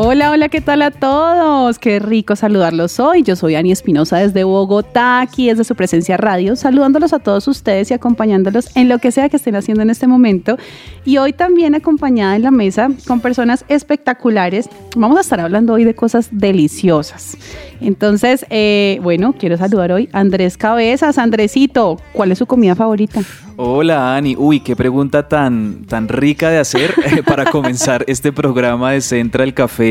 Hola, hola, ¿qué tal a todos? Qué rico saludarlos hoy. Yo soy Ani Espinosa desde Bogotá, aquí desde su presencia radio, saludándolos a todos ustedes y acompañándolos en lo que sea que estén haciendo en este momento. Y hoy también acompañada en la mesa con personas espectaculares. Vamos a estar hablando hoy de cosas deliciosas. Entonces, eh, bueno, quiero saludar hoy a Andrés Cabezas. Andresito, ¿cuál es su comida favorita? Hola Ani, uy, qué pregunta tan, tan rica de hacer eh, para comenzar este programa de Central Café.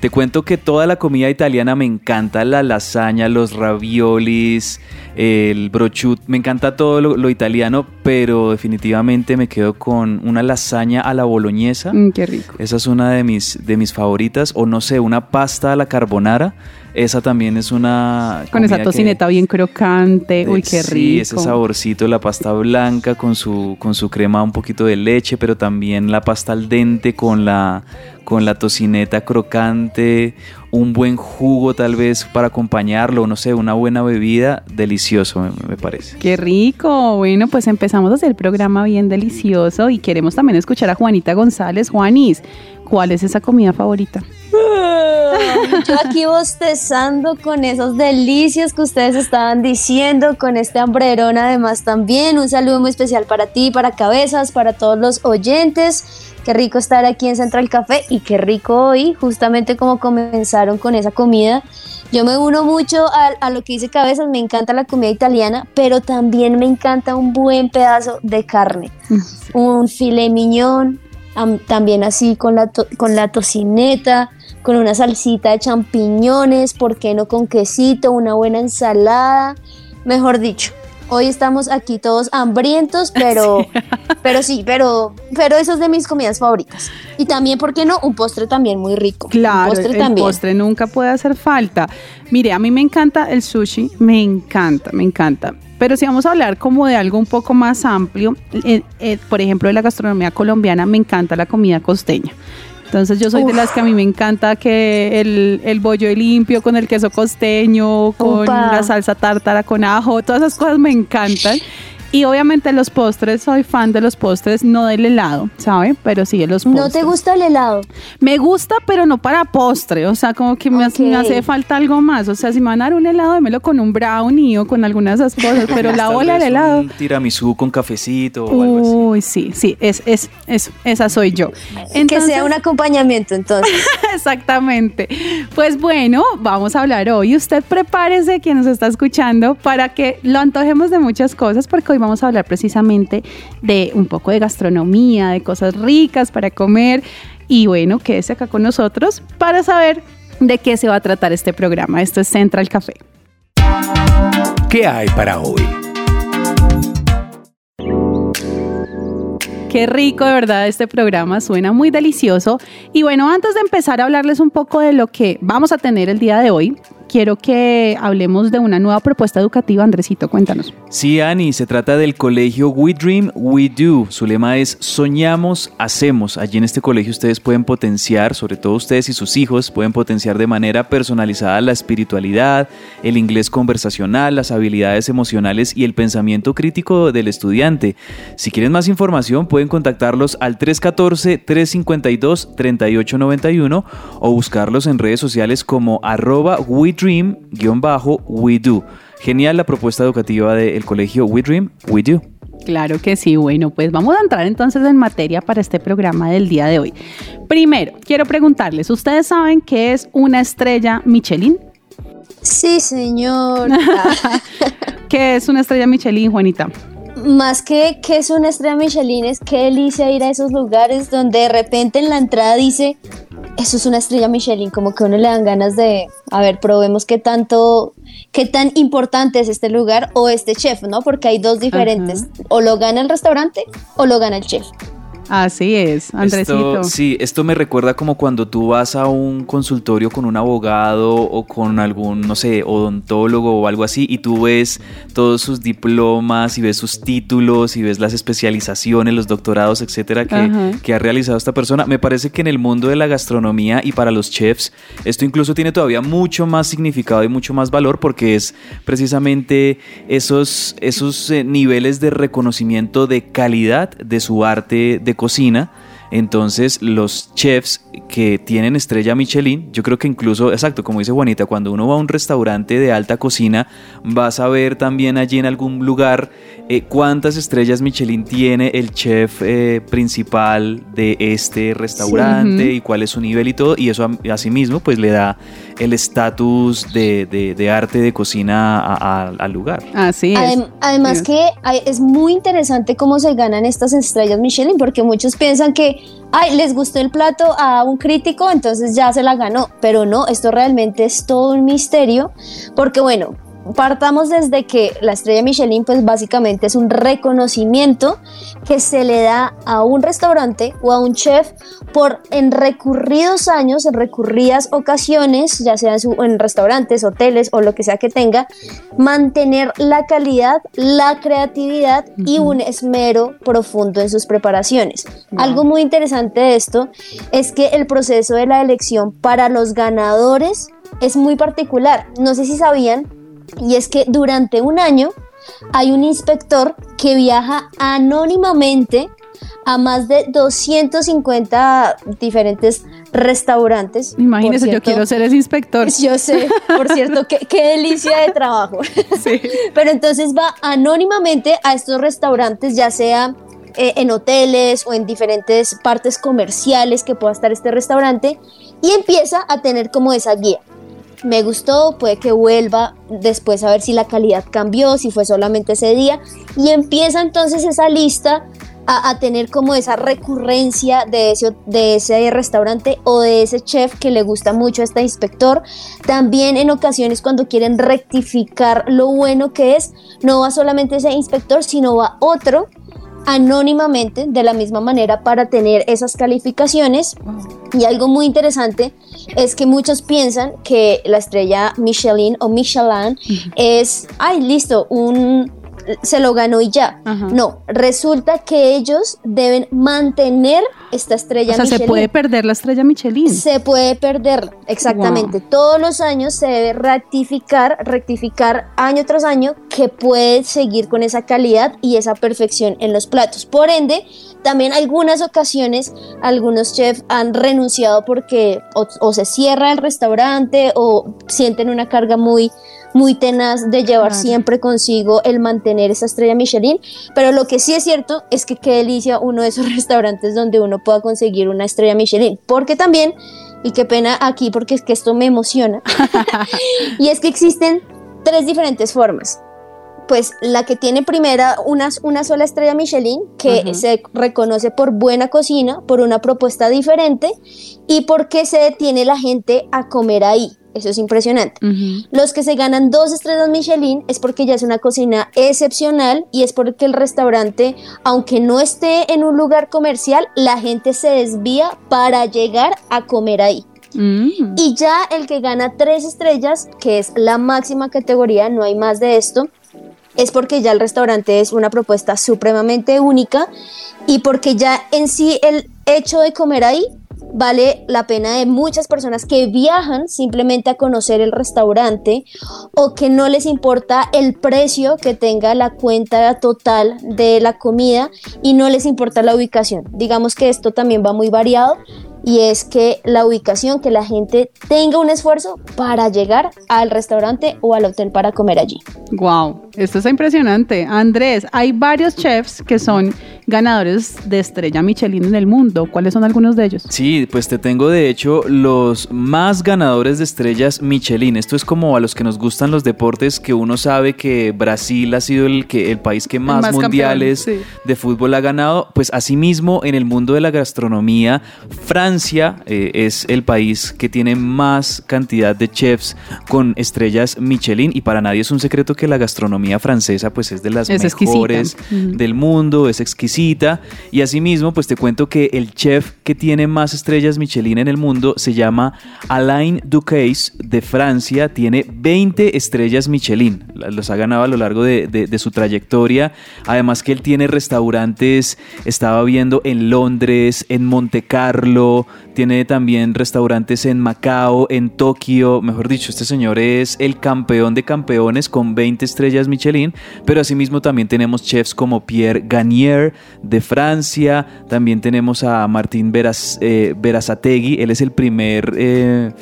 Te cuento que toda la comida italiana me encanta, la lasaña, los raviolis, el brochut, me encanta todo lo, lo italiano, pero definitivamente me quedo con una lasaña a la boloñesa. Mm, qué rico. Esa es una de mis, de mis favoritas, o no sé, una pasta a la carbonara. Esa también es una... Con esa que- tocineta bien crocante. Uy, qué rico. Sí, ese saborcito de la pasta blanca con su, con su crema, un poquito de leche, pero también la pasta al dente con la, con la tocineta crocante, un buen jugo tal vez para acompañarlo, no sé, una buena bebida, delicioso me, parece. Qué rico. Bueno, pues empezamos a hacer el programa bien delicioso y queremos también escuchar a Juanita González. Juanis, ¿cuál es esa comida favorita? Yo aquí bostezando con esos delicios que ustedes estaban diciendo, con este hambrerón además también. Un saludo muy especial para ti, para Cabezas, para todos los oyentes. Qué rico estar aquí en Central Café y qué rico hoy, justamente como comenzaron con esa comida. Yo me uno mucho a, a lo que dice Cabezas, me encanta la comida italiana, pero también me encanta un buen pedazo de carne. Un filet miñón, am- también así con la, to- con la tocineta, con una salsita de champiñones, ¿por qué no con quesito, una buena ensalada? Mejor dicho, hoy estamos aquí todos hambrientos, pero sí, pero sí, pero, pero eso es de mis comidas favoritas. Y también, ¿por qué no? Un postre también muy rico. Claro, un postre el también. postre nunca puede hacer falta. Mire, a mí me encanta el sushi, me encanta, me encanta. Pero si vamos a hablar como de algo un poco más amplio, eh, eh, por ejemplo, de la gastronomía colombiana, me encanta la comida costeña. Entonces yo soy de las que a mí me encanta que el, el bollo limpio con el queso costeño, con la salsa tártara con ajo, todas esas cosas me encantan. Y obviamente los postres, soy fan de los postres, no del helado, ¿sabe? Pero sí de los postres. ¿No te gusta el helado? Me gusta, pero no para postre. O sea, como que me, hace- me Ok. hace falta algo más. O sea, si me van a dar un helado, démelo con un brownie o con algunas de esas cosas. Pero la bola del helado. Un tiramisú con cafecito o algo así. Uy, sí, sí, es, es, es, esa soy yo. que sea un acompañamiento, entonces. Exactamente. Pues bueno, vamos a hablar hoy. Usted prepárese, quien nos está escuchando, para que lo antojemos de muchas cosas, porque hoy vamos a hablar precisamente de un poco de gastronomía, de cosas ricas para comer. Y bueno, quédese acá con nosotros para saber de qué se va a tratar este programa. Esto es Central Café. ¿Qué hay para hoy? Qué rico, de verdad, este programa suena muy delicioso. Y bueno, antes de empezar a hablarles un poco de lo que vamos a tener el día de hoy, quiero que hablemos de una nueva propuesta educativa. Andresito, cuéntanos. Sí, Ani, se trata del colegio We Dream, We Do. Su lema es Soñamos, Hacemos. Allí en este colegio ustedes pueden potenciar, sobre todo ustedes y sus hijos, pueden potenciar de manera personalizada la espiritualidad, el inglés conversacional, las habilidades emocionales y el pensamiento crítico del estudiante. Si quieren más información, pueden contactarlos al 314-352-3891 o buscarlos en redes sociales como arroba We Dream-We Do. Genial la propuesta educativa del colegio We Dream, We Do. Claro que sí. Bueno, pues vamos a entrar entonces en materia para este programa del día de hoy. Primero, quiero preguntarles, ¿ustedes saben qué es una estrella Michelin? Sí, señor. ¿Qué es una estrella Michelin, Juanita? Más que, que es una estrella Michelin, es qué delicia ir a esos lugares donde de repente en la entrada dice, eso es una estrella Michelin, como que a uno le dan ganas de, a ver, probemos qué tanto, qué tan importante es este lugar o este chef, ¿no? Porque hay dos diferentes, o lo gana el restaurante o lo gana el chef. Así es, Andresito. Esto, sí, esto me recuerda como cuando tú vas a un consultorio con un abogado o con algún, no sé, odontólogo o algo así y tú ves todos sus diplomas y ves sus títulos y ves las especializaciones, los doctorados, etcétera, que, que ha realizado esta persona. Me parece que en el mundo de la gastronomía y para los chefs, esto incluso tiene todavía mucho más significado y mucho más valor porque es precisamente esos, esos eh, niveles de reconocimiento de calidad de su arte de cocina entonces, los chefs que tienen estrella Michelin, yo creo que incluso, exacto, como dice Juanita, cuando uno va a un restaurante de alta cocina, vas a ver también allí en algún lugar eh, cuántas estrellas Michelin tiene el chef eh, principal de este restaurante y cuál es su nivel y todo, y eso asimismo pues le da el estatus de, arte de cocina al lugar. Así es. además que es muy interesante cómo se ganan estas estrellas Michelin, porque muchos piensan que ay, les gustó el plato a un crítico, entonces ya se la ganó. Pero no, esto realmente es todo un misterio, porque bueno, partamos desde que la estrella Michelin pues básicamente es un reconocimiento que se le da a un restaurante o a un chef por en recurridos años, en recurridas ocasiones, ya sea en, restaurantes, hoteles o lo que sea que tenga, mantener la calidad, la creatividad y un esmero profundo en sus preparaciones. Algo muy interesante de esto es que el proceso de la elección para los ganadores es muy particular. No sé si sabían, y es que durante un año hay un inspector que viaja anónimamente a más de 250 diferentes restaurantes. Imagínese, yo quiero ser ese inspector. Yo sé, por cierto, qué, delicia de trabajo. Sí. Pero entonces va anónimamente a estos restaurantes, ya sea eh, en hoteles o en diferentes partes comerciales que pueda estar este restaurante, y empieza a tener como esa guía me gustó, puede que vuelva después a ver si la calidad cambió, si fue solamente ese día, y empieza entonces esa lista a, tener como esa recurrencia de ese, de ese restaurante o de ese chef que le gusta mucho a este inspector. También en ocasiones cuando quieren rectificar lo bueno que es, no va solamente ese inspector, sino va otro anónimamente de la misma manera para tener esas calificaciones. Y algo muy interesante es que muchos piensan que la estrella Michelin o Michelin es, ay, listo, un se lo ganó y ya. No, resulta que ellos deben mantener esta estrella o sea, se puede perder la estrella Michelin. Se puede perder, exactamente. Todos los años se debe rectificar, rectificar año tras año que puede seguir con esa calidad y esa perfección en los platos. Por ende, también algunas ocasiones algunos chefs han renunciado porque o se cierra el restaurante o sienten una carga muy muy tenaz de llevar siempre consigo el mantener esa estrella Michelin, pero lo que sí es cierto es que qué delicia uno de esos restaurantes donde uno pueda conseguir una estrella Michelin, porque también, y qué pena aquí porque es que esto me emociona, y es que existen tres diferentes formas pues la que tiene primera una, una sola estrella Michelin, que se reconoce por buena cocina, por una propuesta diferente y porque se detiene la gente a comer ahí. Eso es impresionante. Los que se ganan dos estrellas Michelin es porque ya es una cocina excepcional y es porque el restaurante, aunque no esté en un lugar comercial, la gente se desvía para llegar a comer ahí. Mm. Y ya el que gana tres estrellas, que es la máxima categoría, no hay más de esto, es porque ya el restaurante es una propuesta supremamente única y porque ya en sí el hecho de comer ahí vale la pena de muchas personas que viajan simplemente a conocer el restaurante o que no les importa el precio que tenga la cuenta total de la comida y no les importa la ubicación. Digamos que esto también va muy variado y es que la ubicación, que la gente tenga un esfuerzo para llegar al restaurante o al hotel para comer allí. Wow, esto es impresionante. Andrés, hay varios chefs que son ganadores de estrella Michelin en el mundo. ¿Cuáles son algunos de ellos? Sí, pues te tengo de hecho los más ganadores de estrellas Michelin. Esto es como a los que nos gustan los deportes, que uno sabe que Brasil ha sido el, que, el país que más, mundiales de fútbol ha ganado. Pues asimismo en el mundo de la gastronomía, Francia eh, es el país que tiene más cantidad de chefs con estrellas Michelin y para nadie es un secreto que la gastronomía francesa pues es de las Es mejores del mundo, es exquisita. Y asimismo, pues te cuento que el chef que tiene más estrellas Michelin en el mundo se llama Alain Ducasse de Francia. Tiene 20 estrellas Michelin. Los ha ganado a lo largo de, de- de su trayectoria. Además que él tiene restaurantes, estaba viendo en Londres, en Monte Carlo, tiene también restaurantes en Macao, en Tokio. Mejor dicho, este señor es el campeón de campeones con 20 estrellas Michelin. Pero asimismo también tenemos chefs como Pierre Gagnier de Francia. También tenemos a Martín Veras, eh. Él es el primer eh,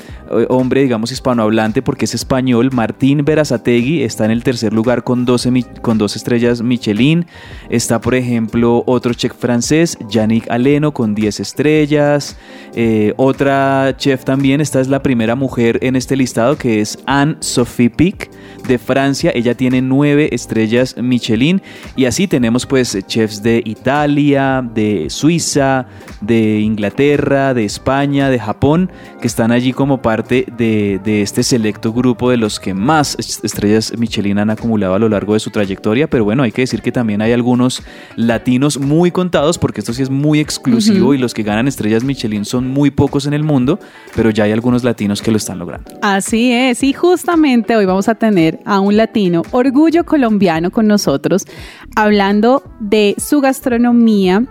hombre, digamos, hispanohablante porque es español. Martín Verazategui está en el tercer lugar con 12, mi- con 12 estrellas Michelin. Está, por ejemplo, otro chef francés, Yannick Aleno, con 10 estrellas. Eh, otra chef también, esta es la primera mujer en este listado, que es Anne-Sophie Pic de Francia. Ella tiene 9 estrellas Michelin. Y así tenemos pues chefs de Italia, de Suiza, de Inglaterra, de España, de Japón, que están allí como parte de, de este selecto grupo de los que más est- estrellas Michelin han acumulado a lo largo de su trayectoria. Pero bueno, hay que decir que también hay algunos latinos muy contados, porque esto sí es muy exclusivo y los que ganan estrellas Michelin son muy pocos en el mundo, pero ya hay algunos latinos que lo están logrando. Así es, y justamente hoy vamos a tener a un latino, orgullo colombiano con nosotros, hablando de su gastronomía,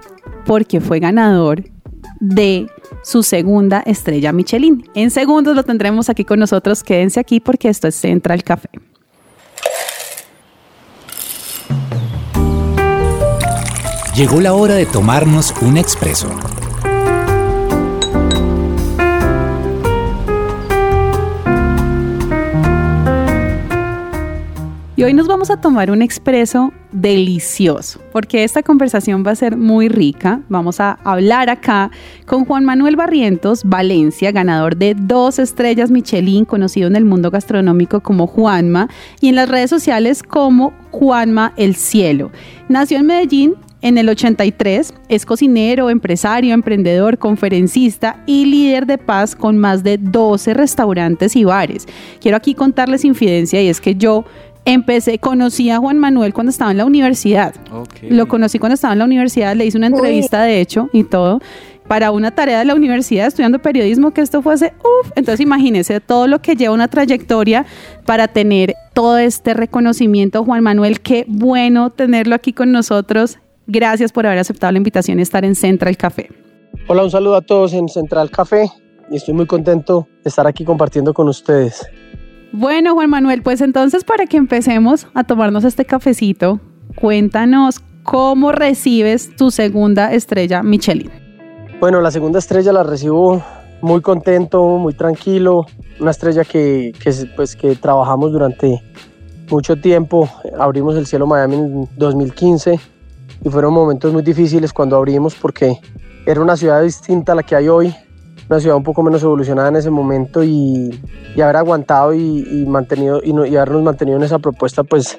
porque fue ganador de su segunda estrella Michelin. En segundos lo tendremos aquí con nosotros, quédense aquí porque esto es Central Café. Llegó la hora de tomarnos un expreso. Y hoy nos vamos a tomar un expreso delicioso, porque esta conversación va a ser muy rica. Vamos a hablar acá con Juan Manuel Barrientos Valencia, ganador de dos estrellas Michelin, conocido en el mundo gastronómico como Juanma y en las redes sociales como Juanma el Cielo. Nació en Medellín en el 83 es cocinero, empresario, emprendedor, conferencista y líder de paz con más de 12 restaurantes y bares. Quiero aquí contarles infidencia y es que yo empecé, conocí a Juan Manuel cuando estaba en la universidad. Lo conocí cuando estaba en la universidad, le hice una Uy. entrevista de hecho y todo para una tarea de la universidad estudiando periodismo que esto fue hace uff, entonces imagínense todo lo que lleva una trayectoria para tener todo este reconocimiento Juan Manuel, qué bueno tenerlo aquí con nosotros. Gracias por haber aceptado la invitación a estar en Central Café. Hola, un saludo a todos en Central Café y estoy muy contento de estar aquí compartiendo con ustedes. Bueno, Juan Manuel, pues entonces para que empecemos a tomarnos este cafecito, cuéntanos cómo recibes tu segunda estrella Michelin. Bueno, la segunda estrella la recibo muy contento, muy tranquilo, una estrella que, que, pues, que trabajamos durante mucho tiempo. Abrimos el Cielo Miami en 2015 y fueron momentos muy difíciles cuando abrimos porque era una ciudad distinta a la que hay hoy, una ciudad un poco menos evolucionada en ese momento y, y haber aguantado y, mantenido y, no- habernos mantenido en esa propuesta pues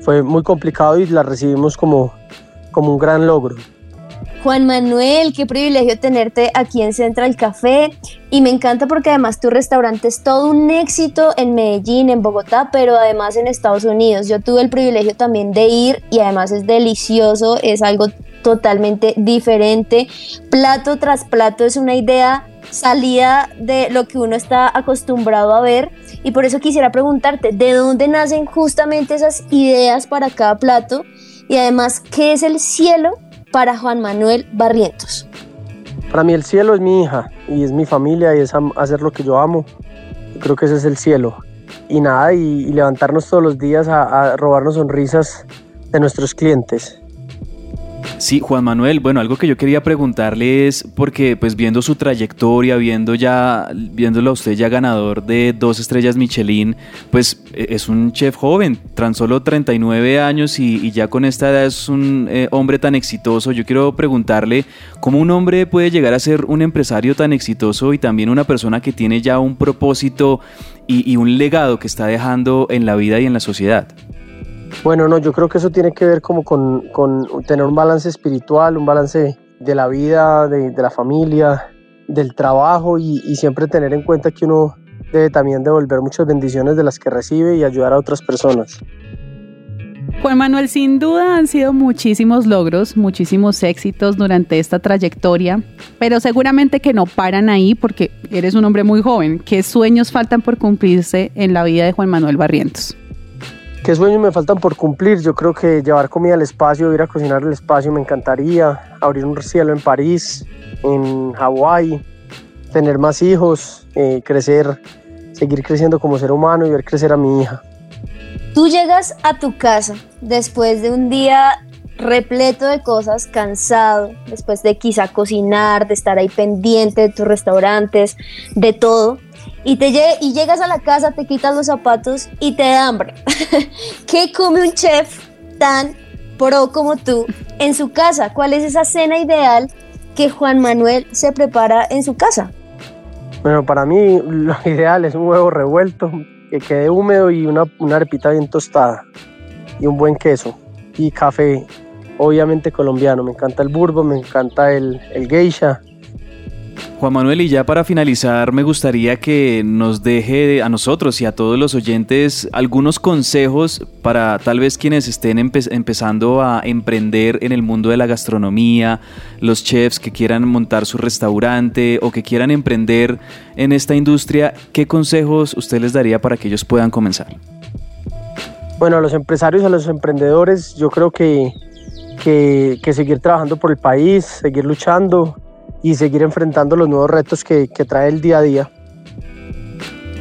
fue muy complicado y la recibimos como, como un gran logro. Juan Manuel, qué privilegio tenerte aquí en Central Café y me encanta porque además tu restaurante es todo un éxito en Medellín, en Bogotá, pero además en Estados Unidos. Yo tuve el privilegio también de ir y además es delicioso, es algo totalmente diferente. Plato tras plato es una idea salida de lo que uno está acostumbrado a ver y por eso quisiera preguntarte, ¿de dónde nacen justamente esas ideas para cada plato? Y además, ¿qué es el cielo para Juan Manuel Barrientos? Para mí el cielo es mi hija y es mi familia y es hacer lo que yo amo. Creo que ese es el cielo. Y nada, y, levantarnos todos los días a robarnos sonrisas de nuestros clientes. Sí, Juan Manuel, bueno, algo que yo quería preguntarle es, porque pues viendo su trayectoria, viendo ya, viéndolo a usted ya ganador de dos estrellas Michelin, pues eh, es un chef joven, tan solo 39 años y, y ya con esta edad es un eh, hombre tan exitoso. Yo quiero preguntarle, ¿cómo un hombre puede llegar a ser un empresario tan exitoso y también una persona que tiene ya un propósito y, y un legado que está dejando en la vida y en la sociedad? Bueno, no, yo creo que eso tiene que ver como con, tener un balance espiritual, un balance de la vida, de, de la familia, del trabajo y, y siempre tener en cuenta que uno debe también devolver muchas bendiciones de las que recibe y ayudar a otras personas. Juan Manuel, sin duda han sido muchísimos logros, muchísimos éxitos durante esta trayectoria, pero seguramente que no paran ahí porque eres un hombre muy joven. ¿Qué sueños faltan por cumplirse en la vida de Juan Manuel Barrientos? ¿Qué sueños me faltan por cumplir? Yo creo que llevar comida al espacio, ir a cocinar al espacio me encantaría, abrir un cielo en París, en Hawái, tener más hijos, eh, crecer, seguir creciendo como ser humano y ver crecer a mi hija. Tú llegas a tu casa después de un día repleto de cosas, cansado, después de quizá cocinar, de estar ahí pendiente de tus restaurantes, de todo, y, te y llegas a la casa, te quitas los zapatos y te da hambre. ¿Qué come un chef tan pro como tú en su casa? ¿Cuál es esa cena ideal que Juan Manuel se prepara en su casa? Bueno, para mí lo ideal es un huevo revuelto, que quede húmedo y una, una arepita bien tostada y un buen queso y café, obviamente colombiano. Me encanta el burbo, me encanta el, el geisha, Juan Manuel, y ya para finalizar, me gustaría que nos deje a nosotros y a todos los oyentes algunos consejos para tal vez quienes estén empezando a emprender en el mundo de la gastronomía, los chefs que quieran montar su restaurante o que quieran emprender en esta industria. ¿Qué consejos usted les daría para que ellos puedan comenzar? Bueno, a los empresarios, a los emprendedores, yo creo que, que, que seguir trabajando por el país, seguir luchando, y seguir enfrentando los nuevos retos que, que trae el día a día.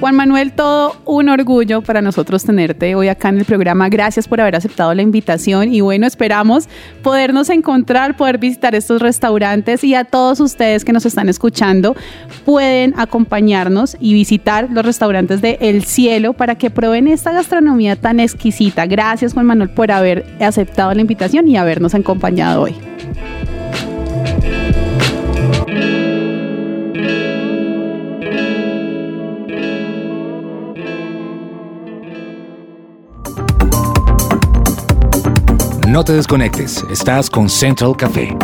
Juan Manuel, todo un orgullo para nosotros tenerte hoy acá en el programa. Gracias por haber aceptado la invitación y bueno, esperamos podernos encontrar, poder visitar estos restaurantes y a todos ustedes que nos están escuchando pueden acompañarnos y visitar los restaurantes de El Cielo para que prueben esta gastronomía tan exquisita. Gracias Juan Manuel por haber aceptado la invitación y habernos acompañado hoy. No te desconectes, estás con Central Café.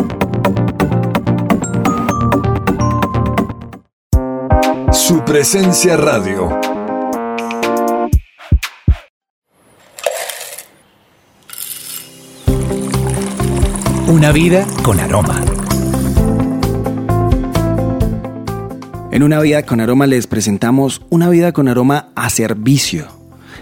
Su presencia radio. Una vida con aroma. En una vida con aroma les presentamos una vida con aroma a servicio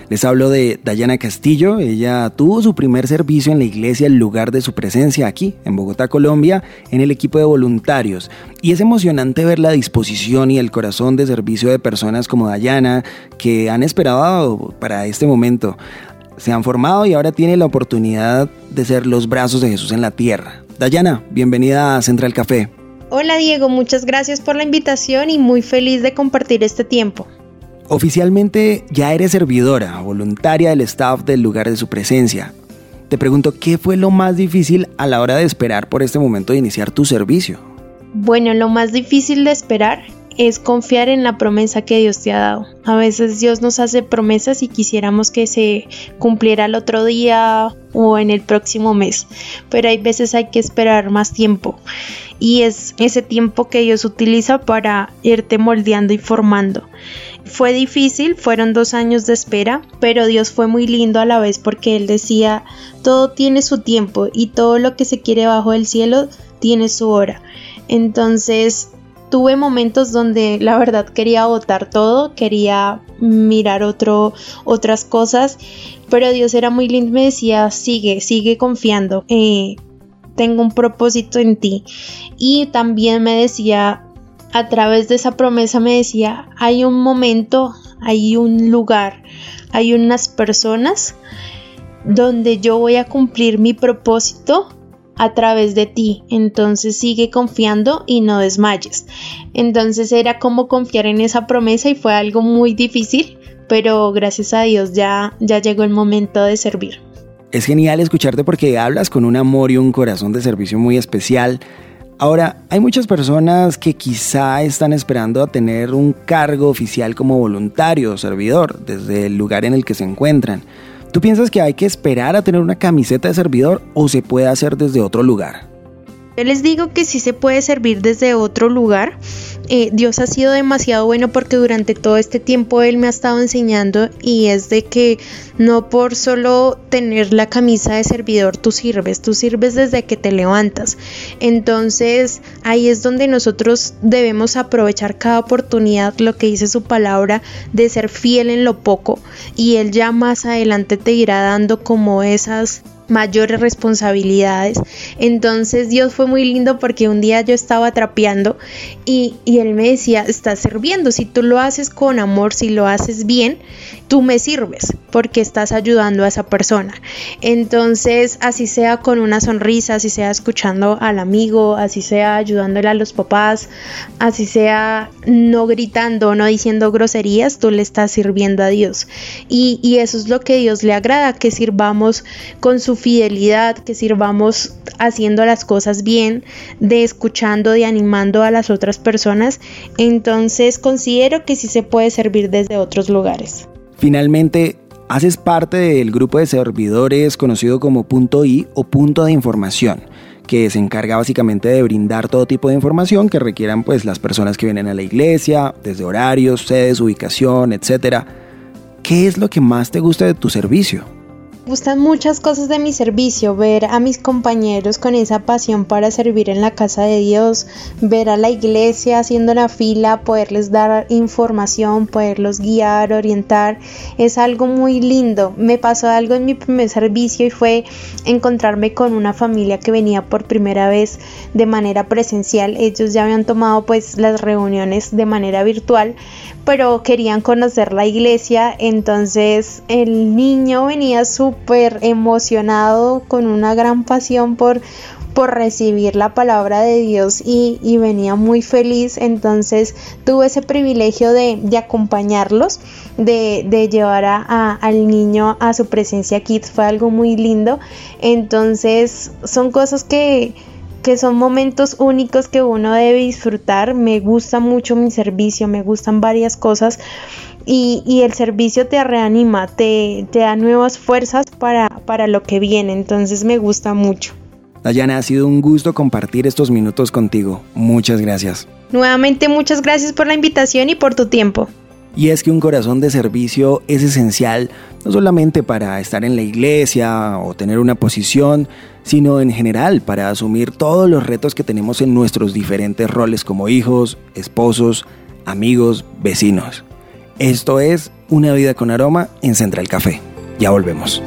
les hablo de Dayana Castillo. Ella tuvo su primer servicio en la iglesia, el lugar de su presencia aquí, en Bogotá, Colombia, en el equipo de voluntarios. Y es emocionante ver la disposición y el corazón de servicio de personas como Dayana que han esperado para este momento. Se han formado y ahora tiene la oportunidad de ser los brazos de Jesús en la tierra. Dayana, bienvenida a Central Café. Hola Diego, muchas gracias por la invitación y muy feliz de compartir este tiempo. Oficialmente ya eres servidora, voluntaria del staff del lugar de su presencia. Te pregunto, ¿qué fue lo más difícil a la hora de esperar por este momento de iniciar tu servicio? Bueno, lo más difícil de esperar es confiar en la promesa que Dios te ha dado. A veces Dios nos hace promesas y quisiéramos que se cumpliera el otro día o en el próximo mes, pero hay veces hay que esperar más tiempo y es ese tiempo que Dios utiliza para irte moldeando y formando. Fue difícil, fueron dos años de espera, pero Dios fue muy lindo a la vez porque Él decía, todo tiene su tiempo y todo lo que se quiere bajo el cielo tiene su hora. Entonces tuve momentos donde la verdad quería votar todo, quería mirar otro, otras cosas, pero Dios era muy lindo me decía, sigue, sigue confiando, eh, tengo un propósito en ti. Y también me decía, a través de esa promesa me decía, hay un momento, hay un lugar, hay unas personas donde yo voy a cumplir mi propósito a través de ti. Entonces sigue confiando y no desmayes. Entonces era como confiar en esa promesa y fue algo muy difícil, pero gracias a Dios ya, ya llegó el momento de servir. Es genial escucharte porque hablas con un amor y un corazón de servicio muy especial. Ahora, hay muchas personas que quizá están esperando a tener un cargo oficial como voluntario o servidor desde el lugar en el que se encuentran. ¿Tú piensas que hay que esperar a tener una camiseta de servidor o se puede hacer desde otro lugar? Yo les digo que sí se puede servir desde otro lugar. Eh, Dios ha sido demasiado bueno porque durante todo este tiempo Él me ha estado enseñando y es de que no por solo tener la camisa de servidor tú sirves, tú sirves desde que te levantas. Entonces ahí es donde nosotros debemos aprovechar cada oportunidad, lo que dice su palabra, de ser fiel en lo poco y Él ya más adelante te irá dando como esas mayores responsabilidades. Entonces Dios fue muy lindo porque un día yo estaba trapeando y, y, Él me decía, estás sirviendo, si tú lo haces con amor, si lo haces bien, tú me sirves porque estás ayudando a esa persona. Entonces, así sea con una sonrisa, así sea escuchando al amigo, así sea ayudándole a los papás, así sea no gritando, no diciendo groserías, tú le estás sirviendo a Dios. Y, y eso es lo que Dios le agrada, que sirvamos con su fidelidad, que sirvamos haciendo las cosas bien, de escuchando, de animando a las otras personas. Entonces, considero que sí se puede servir desde otros lugares. Finalmente, haces parte del grupo de servidores conocido como punto I o punto de información, que se encarga básicamente de brindar todo tipo de información que requieran pues las personas que vienen a la iglesia, desde horarios, sedes, ubicación, etc. ¿Qué es lo que más te gusta de tu servicio? Gustan muchas cosas de mi servicio, ver a mis compañeros con esa pasión para servir en la casa de Dios, ver a la iglesia haciendo la fila, poderles dar información, poderlos guiar, orientar, es algo muy lindo. Me pasó algo en mi primer servicio y fue encontrarme con una familia que venía por primera vez de manera presencial. Ellos ya habían tomado pues las reuniones de manera virtual, pero querían conocer la iglesia, entonces el niño venía súper emocionado, con una gran pasión por, por recibir la palabra de Dios y, venía muy feliz, entonces tuve ese privilegio de, acompañarlos, de, llevar a, al niño a su presencia kids, fue algo muy lindo, entonces son cosas que que son momentos únicos que uno debe disfrutar. Me gusta mucho mi servicio, me gustan varias cosas y, y el servicio te reanima, te, te da nuevas fuerzas para, para lo que viene, entonces me gusta mucho. Dayana, ha sido un gusto compartir estos minutos contigo. Muchas gracias. Nuevamente muchas gracias por la invitación y por tu tiempo. Y es que un corazón de servicio es esencial no solamente para estar en la iglesia o tener una posición, sino en general para asumir todos los retos que tenemos en nuestros diferentes roles como hijos, esposos, amigos, vecinos. Esto es Una vida con aroma en Central Café. Ya volvemos.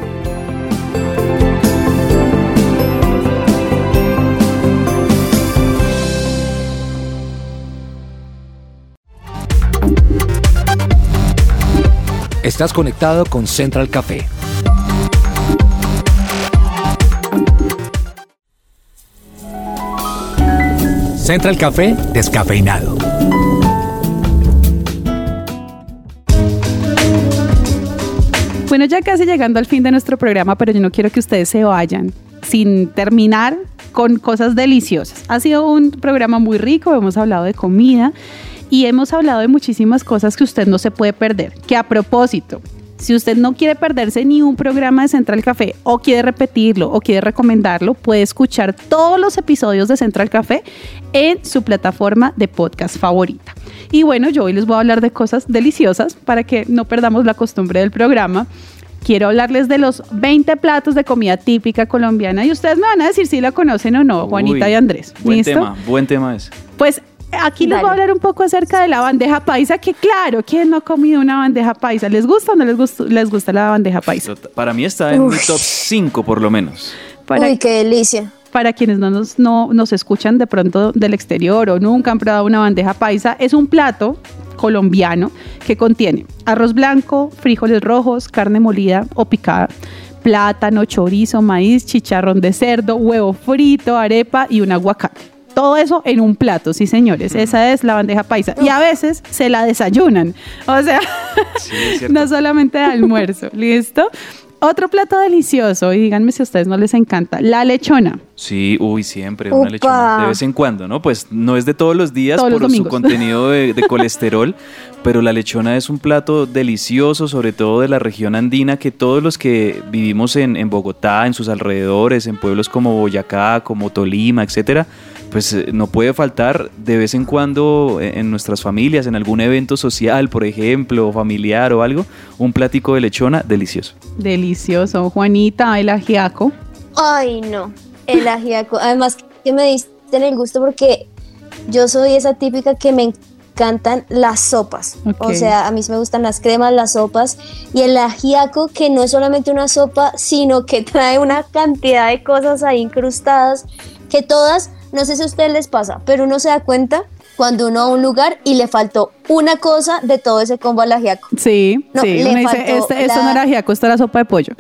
Estás conectado con Central Café. Central Café descafeinado. Bueno, ya casi llegando al fin de nuestro programa, pero yo no quiero que ustedes se vayan sin terminar con cosas deliciosas. Ha sido un programa muy rico, hemos hablado de comida y hemos hablado de muchísimas cosas que usted no se puede perder. Que a propósito, si usted no quiere perderse ni un programa de Central Café o quiere repetirlo o quiere recomendarlo, puede escuchar todos los episodios de Central Café en su plataforma de podcast favorita. Y bueno, yo hoy les voy a hablar de cosas deliciosas para que no perdamos la costumbre del programa. Quiero hablarles de los 20 platos de comida típica colombiana y ustedes me van a decir si la conocen o no, Juanita y Andrés. Buen tema, buen tema es. Pues aquí les voy a hablar un poco acerca de la bandeja paisa, que claro, ¿quién no ha comido una bandeja paisa? ¿Les gusta o no les gusta, les gusta la bandeja paisa? Para mí está en mi top 5 por lo menos. Uy, qué delicia. Para quienes no nos, no nos escuchan de pronto del exterior o nunca han probado una bandeja paisa, es un plato colombiano que contiene arroz blanco, frijoles rojos, carne molida o picada, plátano, chorizo, maíz, chicharrón de cerdo, huevo frito, arepa y un aguacate. Todo eso en un plato, sí señores. Esa es la bandeja paisa. Y a veces se la desayunan. O sea, no solamente de almuerzo, ¿listo? Otro plato delicioso, y díganme si a ustedes no les encanta, la lechona. Sí, uy, siempre una lechona. De vez en cuando, ¿no? Pues no es de todos los días Todos los por su contenido de, de colesterol, pero la lechona es un plato delicioso, sobre todo de la región andina, que todos los que vivimos en, en Bogotá, en sus alrededores, en pueblos como Boyacá, como Tolima, etcétera, pues eh, no puede faltar de vez en cuando eh, en nuestras familias, en algún evento social, por ejemplo, familiar o algo, un platico de lechona delicioso. Delicioso. Juanita, el ajiaco. Ay, no, el ajiaco. Además que me diste el gusto porque yo soy esa típica que me encantan las sopas. O sea, a mí me gustan las cremas, las sopas y el ajiaco que no es solamente una sopa, sino que trae una cantidad de cosas ahí incrustadas que todas, no sé si a ustedes les pasa, pero uno se da cuenta cuando uno va a un lugar y le faltó una cosa de todo ese combo al ajiaco. Sí, No, sí. le Uno dice, este, esto no era ajiaco, esto era sopa de pollo.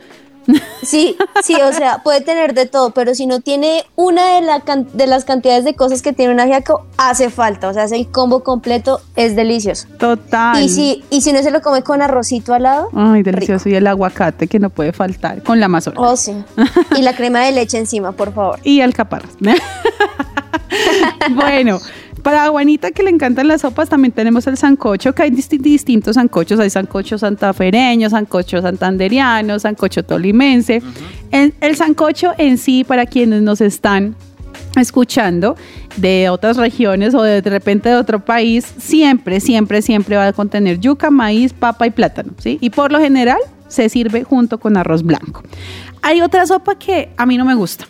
Sí, sí, o sea, puede tener de todo, pero si no tiene una de, la can- de las cantidades de cosas que tiene un ajiaco, hace falta. O sea, es el combo completo, es delicioso. Total. Y si, y si no se lo come con arrocito al lado, Ay, delicioso. Y el aguacate que no puede faltar con la mazorca. oh sí. Y la crema de leche encima, por favor. Y alcaparras. bueno, para Juanita que le encantan las sopas, también tenemos el sancocho, que hay disti- distintos sancochos. Hay sancocho santafereño, sancocho santanderiano, sancocho tolimense. el, el sancocho en sí, para quienes nos están escuchando de otras regiones o de, de repente de otro país, siempre, siempre, siempre va a contener yuca, maíz, papa y plátano, ¿sí? Y por lo general se sirve junto con arroz blanco. Hay otra sopa que a mí no me gusta.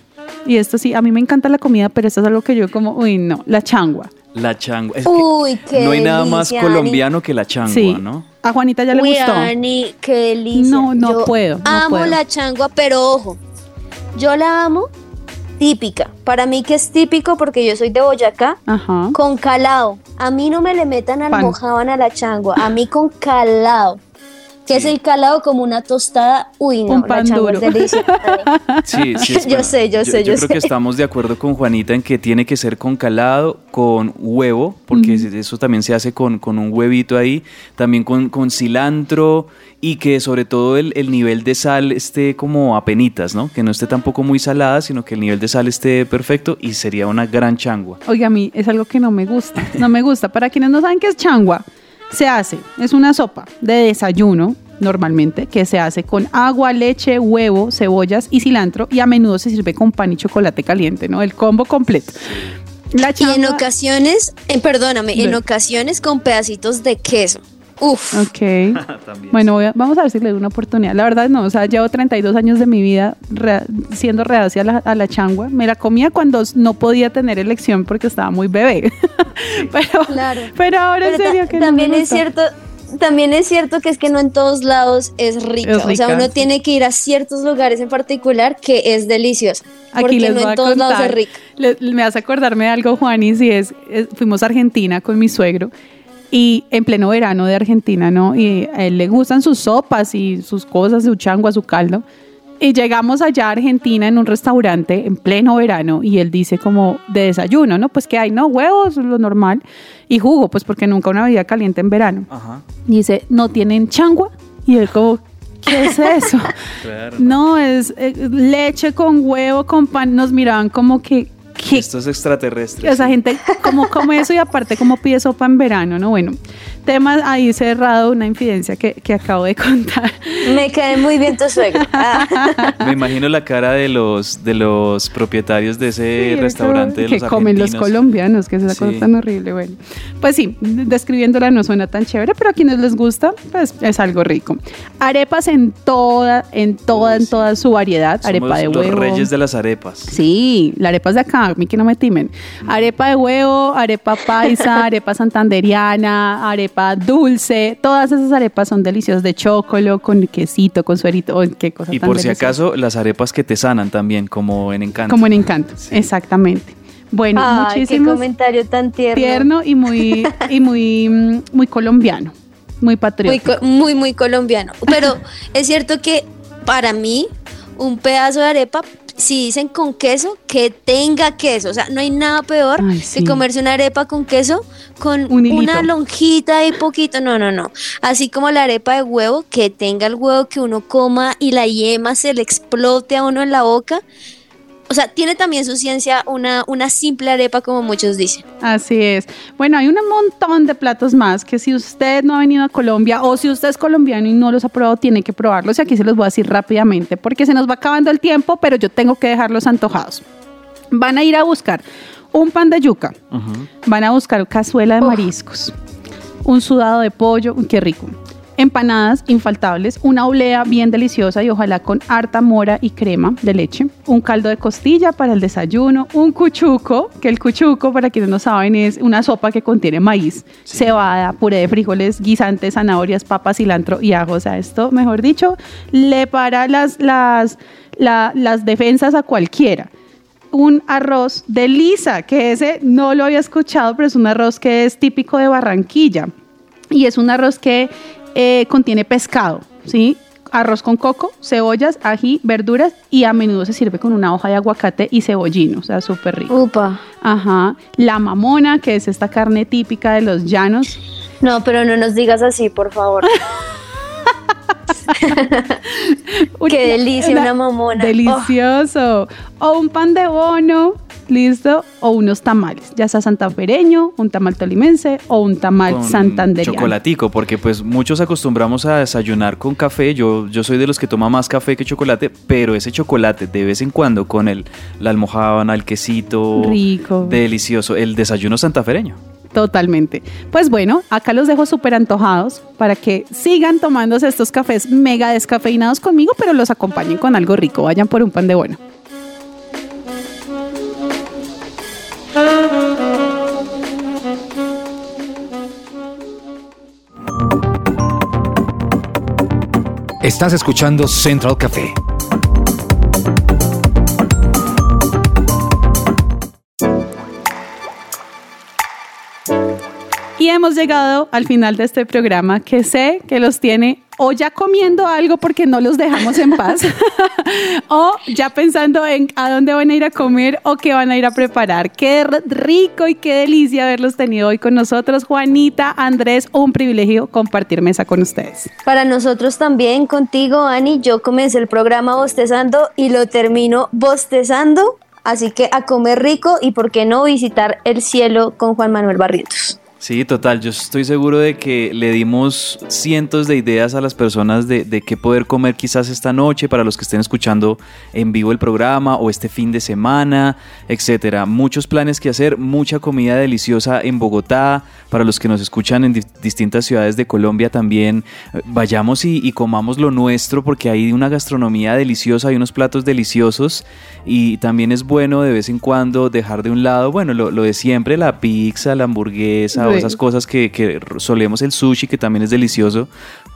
Y esto sí, a mí me encanta la comida, pero esto es algo que yo como, uy, no, la changua. La changua. Es que Uy, qué no hay nada más colombiano que la changua, sí. ¿no? A Juanita ya le Uy, gustó. Ani, qué delicia. No, no Yo puedo, no amo puedo. la changua, pero ojo, yo la amo típica. Para mí que es típico porque yo soy de Boyacá, Ajá. con calado. A mí no me le metan Pan. almojábana a la changua, a mí con calado. Que es el calado como una tostada. Uy, no, Un pan changua duro. es. Sí, sí. es Yo sé, yo sé, yo creo que estamos de acuerdo con Juanita en que tiene que ser con calado, con huevo, porque eso también se hace con, con un huevito ahí, también con, con cilantro y que sobre todo el, el nivel de sal esté como a penitas, ¿no? Que no esté tampoco muy salada, sino que el nivel de sal esté perfecto y sería una gran changua. Oiga, a mí es algo que no me gusta. No me gusta. Para quienes no saben qué es changua, se hace, es una sopa de desayuno normalmente, que se hace con agua, leche, huevo, cebollas y cilantro y a menudo se sirve con pan y chocolate caliente, ¿no? El combo completo. La Y en ocasiones, eh, perdóname, en ocasiones con pedacitos de queso. Uf. Ok. Bueno, voy a- vamos a ver si le doy una oportunidad. La verdad no, o sea, llevo 32 años de mi vida siendo reacia a la, a la changua. Me la comía cuando no podía tener elección porque estaba muy bebé. pero, Claro. pero ahora en Pero ta- serio que no me también es gusta. cierto, también es cierto que es que no en todos lados es rica. Es O sea, rica, uno sí. tiene que ir a ciertos lugares en particular que es deliciosa. Aquí porque les no en todos lados contar. es rica. Le- me hace acordarme de algo, Juanis, y es, es- fuimos a Argentina con mi suegro y en pleno verano de Argentina, ¿no? Y a él le gustan sus sopas y sus cosas, su changua, su caldo. Y llegamos allá a Argentina en un restaurante en pleno verano y él dice como de desayuno, ¿no? Pues que hay, ¿no? Huevos, lo normal. Y jugo, pues porque nunca una bebida caliente en verano. Ajá. Y dice, ¿no tienen changua? Y él como, ¿qué es eso? Claro. No, es eh, leche con huevo, con pan. Nos miraban como que, ¿qué? Estos extraterrestres. Esa gente, como come eso y aparte como pide sopa en verano, ¿no? Bueno, tema ahí cerrado, una infidencia que, que acabo de contar. Me cae muy bien tu suegro. Ah. Me imagino la cara de los de los propietarios de ese Sí, restaurante de que los comen los colombianos, que es esa cosa tan horrible. Bueno, pues sí, describiéndola no suena tan chévere, pero a quienes les gusta, pues es algo rico. Arepas en toda, en toda, en toda su variedad. Somos arepa de los huevo. reyes de las arepas. Sí, la arepa es de acá, a mí que no me timen. Arepa de huevo, arepa paisa, arepa santanderiana, arepa dulce, todas esas arepas son deliciosas de chocolate, con quesito, con suerito, oh, qué cosa Y tan por si acaso, las arepas que te sanan también, como en Encanto. Como en Encanto, Sí. exactamente. Bueno, Ay, qué comentario tan tierno. tierno y muy y muy mm, muy colombiano, muy Muy, patriótico. co- muy, muy colombiano. Pero es cierto que para mí, un pedazo de arepa, si dicen con queso, que tenga queso. O sea, no hay nada peor Ay, que comerse una arepa con queso con Un una lonjita y poquito. No, no, no. Así como la arepa de huevo, que tenga el huevo que uno coma y la yema se le explote a uno en la boca. O sea, tiene también su ciencia una, una simple arepa, como muchos dicen. Así es. Bueno, hay un montón de platos más que si usted no ha venido a Colombia o si usted es colombiano y no los ha probado, tiene que probarlos. Y aquí se los voy a decir rápidamente porque se nos va acabando el tiempo, pero yo tengo que dejarlos antojados. Van a ir a buscar un pan de yuca, van a buscar cazuela de mariscos, un sudado de pollo, qué rico. Empanadas infaltables, una oblea bien deliciosa y ojalá con harta mora y crema de leche, un caldo de costilla para el desayuno, un cuchuco, que el cuchuco, para quienes no saben, es una sopa que contiene maíz, cebada, puré de frijoles, guisantes, zanahorias, papas, cilantro y ajo. O sea, esto, mejor dicho, le para las, las, la- las defensas a cualquiera un arroz de lisa, que ese no lo había escuchado, pero es un arroz que es típico de Barranquilla. Y es un arroz que eh, contiene pescado, ¿sí? Arroz con coco, cebollas, ají, verduras y a menudo se sirve con una hoja de aguacate y cebollino, o sea, súper rico. Upa. Ajá. La mamona, que es esta carne típica de los llanos. No, pero no nos digas así, por favor. Qué delicia, una mamona. Delicioso. O un pan de bono, listo, o unos tamales, ya sea santafereño, un tamal tolimense o un tamal con santanderiano. chocolatico, porque pues muchos acostumbramos a desayunar con café. Yo, yo soy de los que toma más café que chocolate, pero ese chocolate de vez en cuando con el, la almojábana, el quesito. Rico. Delicioso. El desayuno santafereño. Totalmente. Pues bueno, acá los dejo súper antojados para que sigan tomándose estos cafés mega descafeinados conmigo, pero los acompañen con algo rico. Vayan por un pan de bono. Estás escuchando Central Café. Y hemos llegado al final de este programa que sé que los tiene o ya comiendo algo porque no los dejamos en paz, o ya pensando en a dónde van a ir a comer o qué van a ir a preparar. Qué rico y qué delicia haberlos tenido hoy con nosotros. Juanita, Andrés, un privilegio compartir mesa con ustedes. Para nosotros también, contigo, Ani, yo comencé el programa bostezando y lo termino bostezando. Así que a comer rico y por qué no visitar el cielo con Juan Manuel Barrientos. Sí, total. Yo estoy seguro de que le dimos cientos de ideas a las personas de, de qué poder comer quizás esta noche para los que estén escuchando en vivo el programa o este fin de semana, etcétera. Muchos planes que hacer, mucha comida deliciosa en Bogotá. Para los que nos escuchan en di- distintas ciudades de Colombia también, eh, vayamos y, y comamos lo nuestro porque hay una gastronomía deliciosa, hay unos platos deliciosos y también es bueno de vez en cuando dejar de un lado, bueno, lo, lo de siempre, la pizza, la hamburguesa o esas cosas que, que solemos el sushi, que también es delicioso,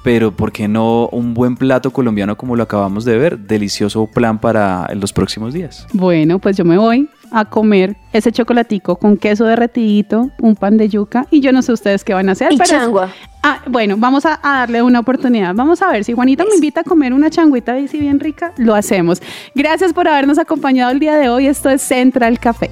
pero ¿por qué no un buen plato colombiano como lo acabamos de ver? Delicioso plan para los próximos días. Bueno, pues yo me voy a comer ese chocolatico con queso derretidito, un pan de yuca y yo no sé ustedes qué van a hacer. Y pero- changua. Ah, bueno, vamos a, a darle una oportunidad. Vamos a ver si Juanita me invita a comer una changuita así bien rica, lo hacemos. Gracias por habernos acompañado el día de hoy. Esto es Central Café.